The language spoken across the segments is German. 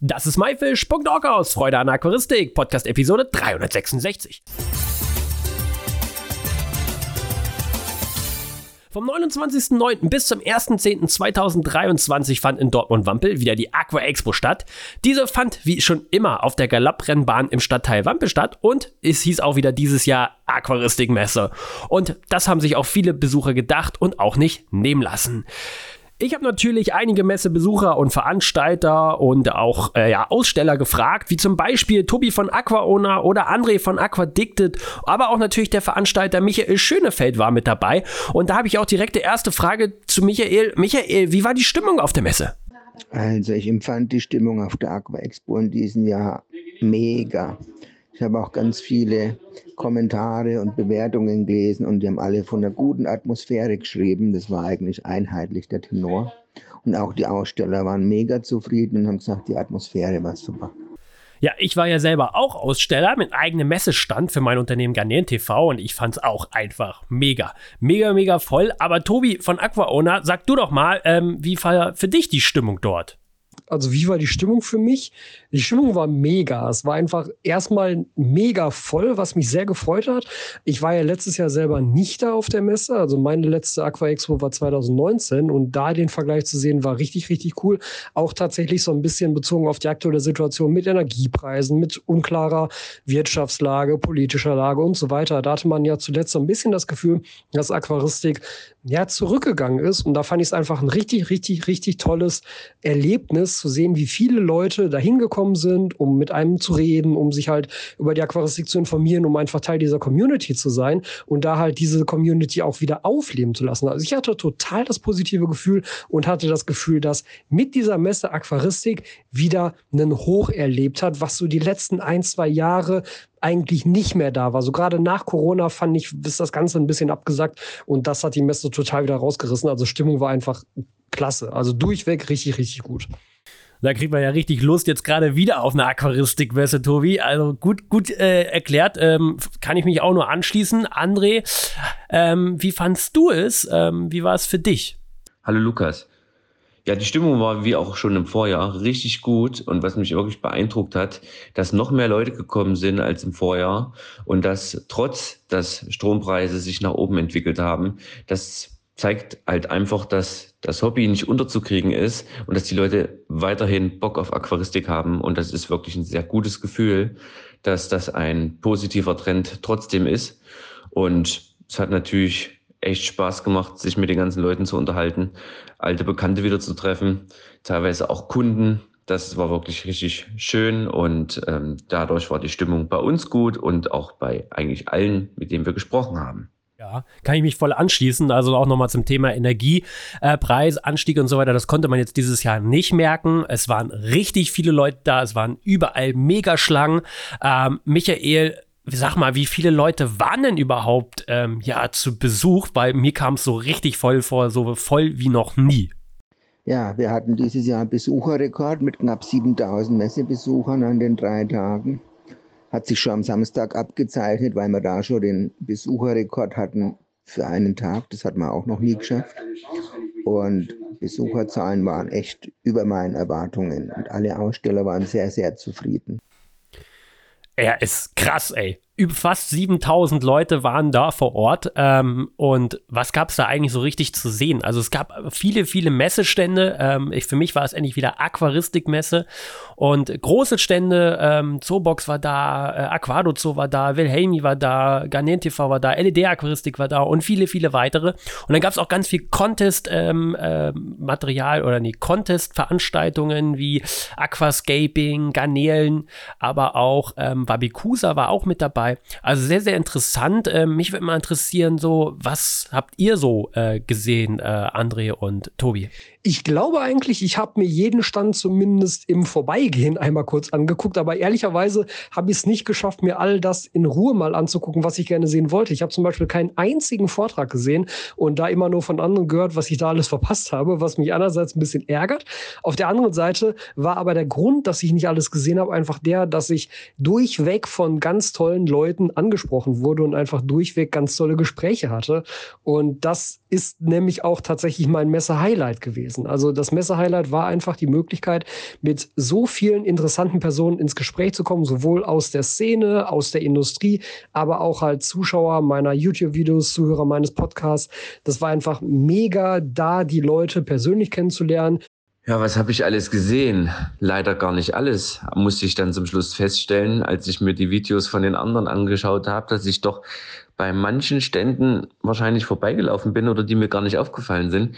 Das ist myfish.org aus Freude an Aquaristik, Podcast Episode 366. Vom 29.09. bis zum 1.10.2023 fand in Dortmund-Wampel wieder die Aqua Expo statt. Diese fand wie schon immer auf der Galopprennbahn im Stadtteil Wampel statt und es hieß auch wieder dieses Jahr Aquaristikmesse. Und das haben sich auch viele Besucher gedacht und auch nicht nehmen lassen. Ich habe natürlich einige Messebesucher und Veranstalter und auch äh, ja, Aussteller gefragt, wie zum Beispiel Tobi von Aquaona oder André von Aquadicted, aber auch natürlich der Veranstalter Michael Schönefeld war mit dabei. Und da habe ich auch direkt die erste Frage zu Michael. Michael, wie war die Stimmung auf der Messe? Also ich empfand die Stimmung auf der Aqua Expo in diesem Jahr mega. Ich habe auch ganz viele Kommentare und Bewertungen gelesen und die haben alle von einer guten Atmosphäre geschrieben. Das war eigentlich einheitlich der Tenor. Und auch die Aussteller waren mega zufrieden und haben gesagt, die Atmosphäre war super. Ja, ich war ja selber auch Aussteller mit eigenem Messestand für mein Unternehmen Garnieren TV und ich fand es auch einfach mega, mega, mega voll. Aber Tobi von AquaOwner, sag du doch mal, ähm, wie war für dich die Stimmung dort? Also wie war die Stimmung für mich? Die Stimmung war mega. Es war einfach erstmal mega voll, was mich sehr gefreut hat. Ich war ja letztes Jahr selber nicht da auf der Messe. Also meine letzte Aqua Expo war 2019 und da den Vergleich zu sehen war richtig, richtig cool. Auch tatsächlich so ein bisschen bezogen auf die aktuelle Situation mit Energiepreisen, mit unklarer Wirtschaftslage, politischer Lage und so weiter. Da hatte man ja zuletzt so ein bisschen das Gefühl, dass Aquaristik ja zurückgegangen ist. Und da fand ich es einfach ein richtig, richtig, richtig tolles Erlebnis zu sehen, wie viele Leute da hingekommen sind, um mit einem zu reden, um sich halt über die Aquaristik zu informieren, um einfach Teil dieser Community zu sein und da halt diese Community auch wieder aufleben zu lassen. Also ich hatte total das positive Gefühl und hatte das Gefühl, dass mit dieser Messe Aquaristik wieder einen Hoch erlebt hat, was so die letzten ein, zwei Jahre eigentlich nicht mehr da war. So gerade nach Corona fand ich, ist das Ganze ein bisschen abgesagt und das hat die Messe total wieder rausgerissen. Also Stimmung war einfach klasse. Also durchweg richtig, richtig gut. Da kriegt man ja richtig Lust jetzt gerade wieder auf eine Aquaristik-Messe, Tobi. Also gut, gut äh, erklärt. Ähm, kann ich mich auch nur anschließen. André, ähm, wie fandst du es? Ähm, wie war es für dich? Hallo Lukas. Ja, die Stimmung war wie auch schon im Vorjahr richtig gut und was mich wirklich beeindruckt hat, dass noch mehr Leute gekommen sind als im Vorjahr und dass trotz, dass Strompreise sich nach oben entwickelt haben, dass zeigt halt einfach, dass das Hobby nicht unterzukriegen ist und dass die Leute weiterhin Bock auf Aquaristik haben. Und das ist wirklich ein sehr gutes Gefühl, dass das ein positiver Trend trotzdem ist. Und es hat natürlich echt Spaß gemacht, sich mit den ganzen Leuten zu unterhalten, alte Bekannte wieder zu treffen, teilweise auch Kunden. Das war wirklich richtig schön und ähm, dadurch war die Stimmung bei uns gut und auch bei eigentlich allen, mit denen wir gesprochen haben. Ja, kann ich mich voll anschließen. Also auch nochmal zum Thema Energiepreis, äh, Anstieg und so weiter. Das konnte man jetzt dieses Jahr nicht merken. Es waren richtig viele Leute da. Es waren überall Megaschlangen. Ähm, Michael, sag mal, wie viele Leute waren denn überhaupt ähm, ja zu Besuch? Weil mir kam es so richtig voll vor, so voll wie noch nie. Ja, wir hatten dieses Jahr einen Besucherrekord mit knapp 7000 Messebesuchern an den drei Tagen hat sich schon am Samstag abgezeichnet, weil wir da schon den Besucherrekord hatten für einen Tag. Das hat man auch noch nie geschafft. Und Besucherzahlen waren echt über meinen Erwartungen. Und alle Aussteller waren sehr, sehr zufrieden. Er ist krass, ey über fast 7000 Leute waren da vor Ort. Ähm, und was gab es da eigentlich so richtig zu sehen? Also es gab viele, viele Messestände. Ähm, ich, für mich war es endlich wieder Aquaristikmesse und große Stände. Ähm, Zoobox war da, äh, Aquado Zoo war da, Wilhelmi war da, Garnier TV war da, LED Aquaristik war da und viele, viele weitere. Und dann gab es auch ganz viel Contest-Material ähm, äh, oder nee, Contest-Veranstaltungen wie Aquascaping, Garnelen, aber auch ähm, Wabikusa war auch mit dabei dabei. Also sehr, sehr interessant. Äh, mich würde mal interessieren, so, was habt ihr so äh, gesehen, äh, André und Tobi? Ich glaube eigentlich, ich habe mir jeden Stand zumindest im Vorbeigehen einmal kurz angeguckt, aber ehrlicherweise habe ich es nicht geschafft, mir all das in Ruhe mal anzugucken, was ich gerne sehen wollte. Ich habe zum Beispiel keinen einzigen Vortrag gesehen und da immer nur von anderen gehört, was ich da alles verpasst habe, was mich einerseits ein bisschen ärgert. Auf der anderen Seite war aber der Grund, dass ich nicht alles gesehen habe, einfach der, dass ich durchweg von ganz tollen Leuten angesprochen wurde und einfach durchweg ganz tolle Gespräche hatte. Und das ist nämlich auch tatsächlich mein Messe-Highlight gewesen. Gewesen. Also das Messe-Highlight war einfach die Möglichkeit, mit so vielen interessanten Personen ins Gespräch zu kommen, sowohl aus der Szene, aus der Industrie, aber auch halt Zuschauer meiner YouTube-Videos, Zuhörer meines Podcasts. Das war einfach mega da, die Leute persönlich kennenzulernen, ja, was habe ich alles gesehen? Leider gar nicht alles, musste ich dann zum Schluss feststellen, als ich mir die Videos von den anderen angeschaut habe, dass ich doch bei manchen Ständen wahrscheinlich vorbeigelaufen bin oder die mir gar nicht aufgefallen sind.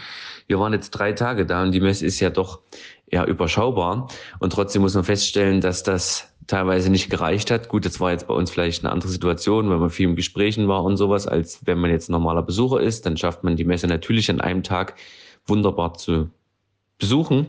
Wir waren jetzt drei Tage da und die Messe ist ja doch eher überschaubar. Und trotzdem muss man feststellen, dass das teilweise nicht gereicht hat. Gut, das war jetzt bei uns vielleicht eine andere Situation, weil man viel im Gesprächen war und sowas, als wenn man jetzt normaler Besucher ist. Dann schafft man die Messe natürlich an einem Tag wunderbar zu besuchen.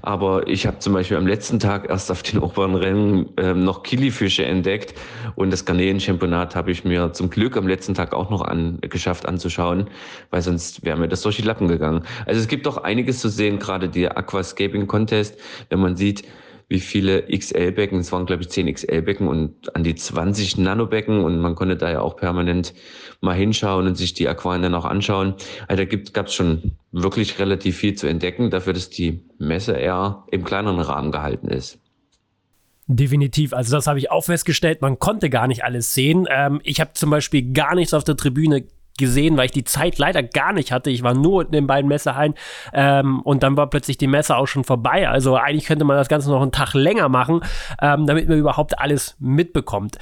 Aber ich habe zum Beispiel am letzten Tag erst auf den oberen Rennen ähm, noch Kilifische entdeckt und das Garnelen-Championat habe ich mir zum Glück am letzten Tag auch noch an, geschafft anzuschauen, weil sonst wäre mir das durch die Lappen gegangen. Also es gibt doch einiges zu sehen, gerade der Aquascaping Contest, wenn man sieht, wie viele XL-Becken, es waren glaube ich 10 XL-Becken und an die 20 Nanobecken und man konnte da ja auch permanent mal hinschauen und sich die Aquarien dann auch anschauen. Also da gab es schon wirklich relativ viel zu entdecken, dafür, dass die Messe eher im kleineren Rahmen gehalten ist. Definitiv. Also das habe ich auch festgestellt. Man konnte gar nicht alles sehen. Ähm, ich habe zum Beispiel gar nichts auf der Tribüne gesehen, weil ich die Zeit leider gar nicht hatte. Ich war nur in den beiden Messehallen ähm, und dann war plötzlich die Messe auch schon vorbei. Also eigentlich könnte man das Ganze noch einen Tag länger machen, ähm, damit man überhaupt alles mitbekommt.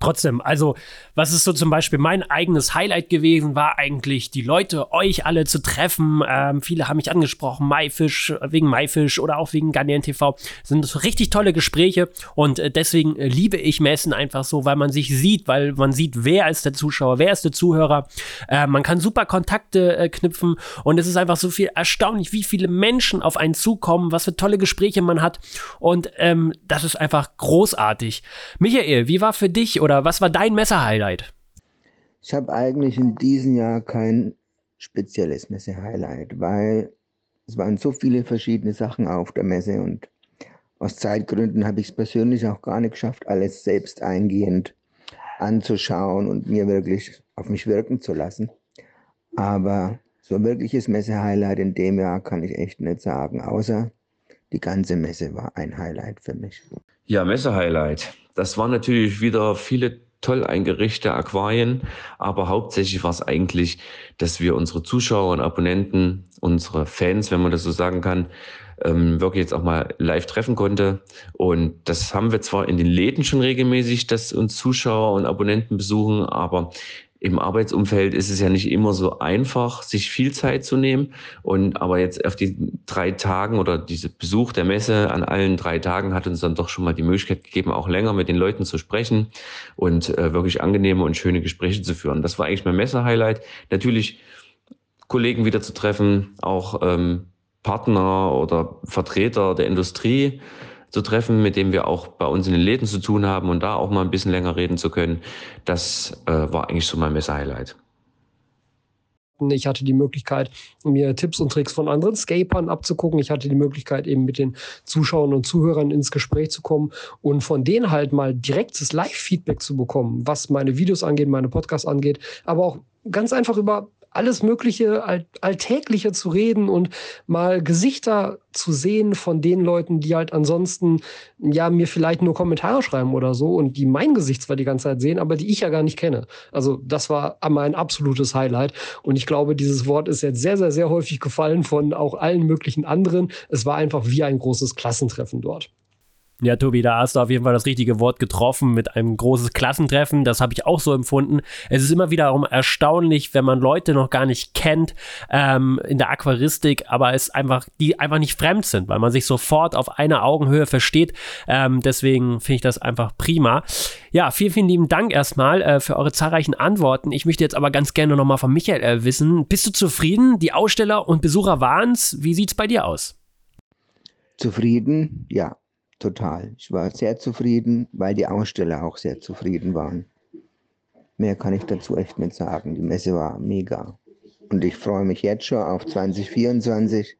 Trotzdem, also was ist so zum Beispiel mein eigenes Highlight gewesen, war eigentlich die Leute, euch alle zu treffen. Ähm, viele haben mich angesprochen, Maifisch, wegen Maifisch oder auch wegen Garnieren TV. Sind richtig tolle Gespräche und äh, deswegen äh, liebe ich Messen einfach so, weil man sich sieht, weil man sieht, wer ist der Zuschauer, wer ist der Zuhörer. Äh, man kann super Kontakte äh, knüpfen und es ist einfach so viel erstaunlich, wie viele Menschen auf einen zukommen, was für tolle Gespräche man hat und ähm, das ist einfach großartig. Michael, wie war für dich oder was war dein Messer-Highlight? Ich habe eigentlich in diesem Jahr kein spezielles Messe-Highlight, weil es waren so viele verschiedene Sachen auf der Messe und aus Zeitgründen habe ich es persönlich auch gar nicht geschafft, alles selbst eingehend anzuschauen und mir wirklich auf mich wirken zu lassen. Aber so ein wirkliches Messe-Highlight in dem Jahr kann ich echt nicht sagen, außer die ganze Messe war ein Highlight für mich. Ja, Messe-Highlight. Das waren natürlich wieder viele toll eingerichtete Aquarien, aber hauptsächlich war es eigentlich, dass wir unsere Zuschauer und Abonnenten, unsere Fans, wenn man das so sagen kann, ähm, wirklich jetzt auch mal live treffen konnte. Und das haben wir zwar in den Läden schon regelmäßig, dass uns Zuschauer und Abonnenten besuchen, aber im Arbeitsumfeld ist es ja nicht immer so einfach, sich viel Zeit zu nehmen. Und aber jetzt auf die drei Tagen oder diese Besuch der Messe an allen drei Tagen hat uns dann doch schon mal die Möglichkeit gegeben, auch länger mit den Leuten zu sprechen und äh, wirklich angenehme und schöne Gespräche zu führen. Das war eigentlich mein Messe-Highlight. Natürlich Kollegen wieder zu treffen, auch ähm, Partner oder Vertreter der Industrie zu treffen, mit dem wir auch bei uns in den Läden zu tun haben und da auch mal ein bisschen länger reden zu können. Das äh, war eigentlich so mein Messe-Highlight. Ich hatte die Möglichkeit, mir Tipps und Tricks von anderen Scapern abzugucken. Ich hatte die Möglichkeit, eben mit den Zuschauern und Zuhörern ins Gespräch zu kommen und von denen halt mal direktes Live-Feedback zu bekommen, was meine Videos angeht, meine Podcasts angeht, aber auch ganz einfach über alles Mögliche All Alltägliche zu reden und mal Gesichter zu sehen von den Leuten, die halt ansonsten ja mir vielleicht nur Kommentare schreiben oder so und die mein Gesicht zwar die ganze Zeit sehen, aber die ich ja gar nicht kenne. Also das war mein absolutes Highlight und ich glaube, dieses Wort ist jetzt sehr, sehr, sehr häufig gefallen von auch allen möglichen anderen. Es war einfach wie ein großes Klassentreffen dort. Ja, Tobi, da hast du auf jeden Fall das richtige Wort getroffen mit einem großes Klassentreffen. Das habe ich auch so empfunden. Es ist immer wiederum erstaunlich, wenn man Leute noch gar nicht kennt ähm, in der Aquaristik, aber es einfach, die einfach nicht fremd sind, weil man sich sofort auf einer Augenhöhe versteht. Ähm, deswegen finde ich das einfach prima. Ja, vielen, vielen lieben Dank erstmal äh, für eure zahlreichen Antworten. Ich möchte jetzt aber ganz gerne nochmal von Michael äh, wissen. Bist du zufrieden? Die Aussteller und Besucher waren es. Wie sieht es bei dir aus? Zufrieden, ja total. Ich war sehr zufrieden, weil die Aussteller auch sehr zufrieden waren. Mehr kann ich dazu echt nicht sagen. Die Messe war mega. Und ich freue mich jetzt schon auf 2024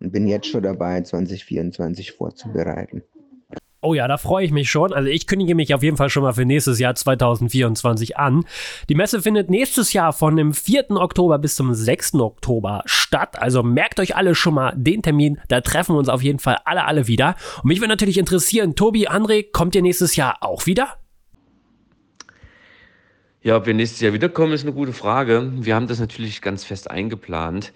und bin jetzt schon dabei, 2024 vorzubereiten. Oh ja, da freue ich mich schon. Also ich kündige mich auf jeden Fall schon mal für nächstes Jahr 2024 an. Die Messe findet nächstes Jahr von dem 4. Oktober bis zum 6. Oktober statt. Also merkt euch alle schon mal den Termin. Da treffen wir uns auf jeden Fall alle, alle wieder. Und mich würde natürlich interessieren, Tobi, André, kommt ihr nächstes Jahr auch wieder? Ja, ob wir nächstes Jahr wiederkommen, ist eine gute Frage. Wir haben das natürlich ganz fest eingeplant.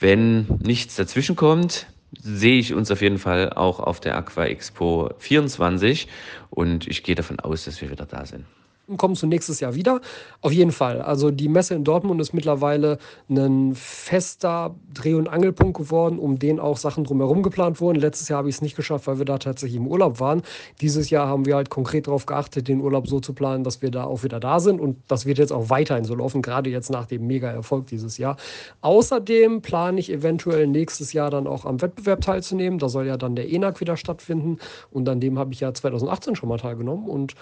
Wenn nichts dazwischen kommt, sehe ich uns auf jeden Fall auch auf der Aqua Expo 24 und ich gehe davon aus, dass wir wieder da sind kommst du nächstes Jahr wieder. Auf jeden Fall. Also die Messe in Dortmund ist mittlerweile ein fester Dreh- und Angelpunkt geworden, um den auch Sachen drumherum geplant wurden. Letztes Jahr habe ich es nicht geschafft, weil wir da tatsächlich im Urlaub waren. Dieses Jahr haben wir halt konkret darauf geachtet, den Urlaub so zu planen, dass wir da auch wieder da sind. Und das wird jetzt auch weiterhin so laufen, gerade jetzt nach dem Mega-Erfolg dieses Jahr. Außerdem plane ich eventuell nächstes Jahr dann auch am Wettbewerb teilzunehmen. Da soll ja dann der ENAC wieder stattfinden. Und an dem habe ich ja 2018 schon mal teilgenommen. Und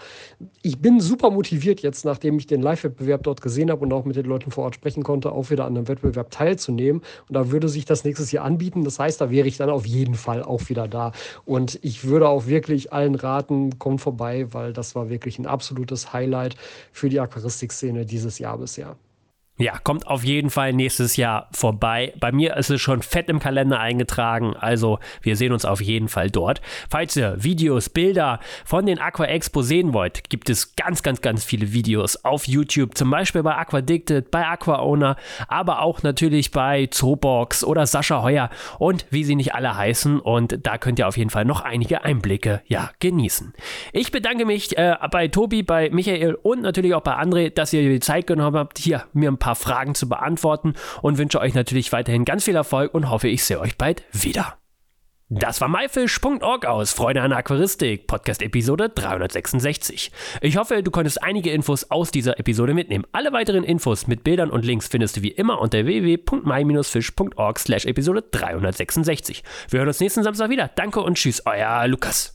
ich bin super motiviert jetzt, nachdem ich den Live-Wettbewerb dort gesehen habe und auch mit den Leuten vor Ort sprechen konnte, auch wieder an einem Wettbewerb teilzunehmen. Und da würde sich das nächstes Jahr anbieten. Das heißt, da wäre ich dann auf jeden Fall auch wieder da. Und ich würde auch wirklich allen raten, kommt vorbei, weil das war wirklich ein absolutes Highlight für die Aquaristik-Szene dieses Jahr bisher. Ja, kommt auf jeden Fall nächstes Jahr vorbei. Bei mir ist es schon fett im Kalender eingetragen, also wir sehen uns auf jeden Fall dort. Falls ihr Videos, Bilder von den Aqua Expo sehen wollt, gibt es ganz, ganz, ganz viele Videos auf YouTube, zum Beispiel bei Aquadicted, bei Aqua Owner, aber auch natürlich bei Zoobox oder Sascha Heuer und wie sie nicht alle heißen. Und da könnt ihr auf jeden Fall noch einige Einblicke ja genießen. Ich bedanke mich äh, bei Tobi, bei Michael und natürlich auch bei André, dass ihr die Zeit genommen habt, hier mir ein paar Fragen zu beantworten und wünsche euch natürlich weiterhin ganz viel Erfolg und hoffe, ich sehe euch bald wieder. Das war myfish.org aus Freude an Aquaristik, Podcast Episode 366. Ich hoffe, du konntest einige Infos aus dieser Episode mitnehmen. Alle weiteren Infos mit Bildern und Links findest du wie immer unter www.my-fish.org slash Episode 366. Wir hören uns nächsten Samstag wieder. Danke und tschüss, euer Lukas.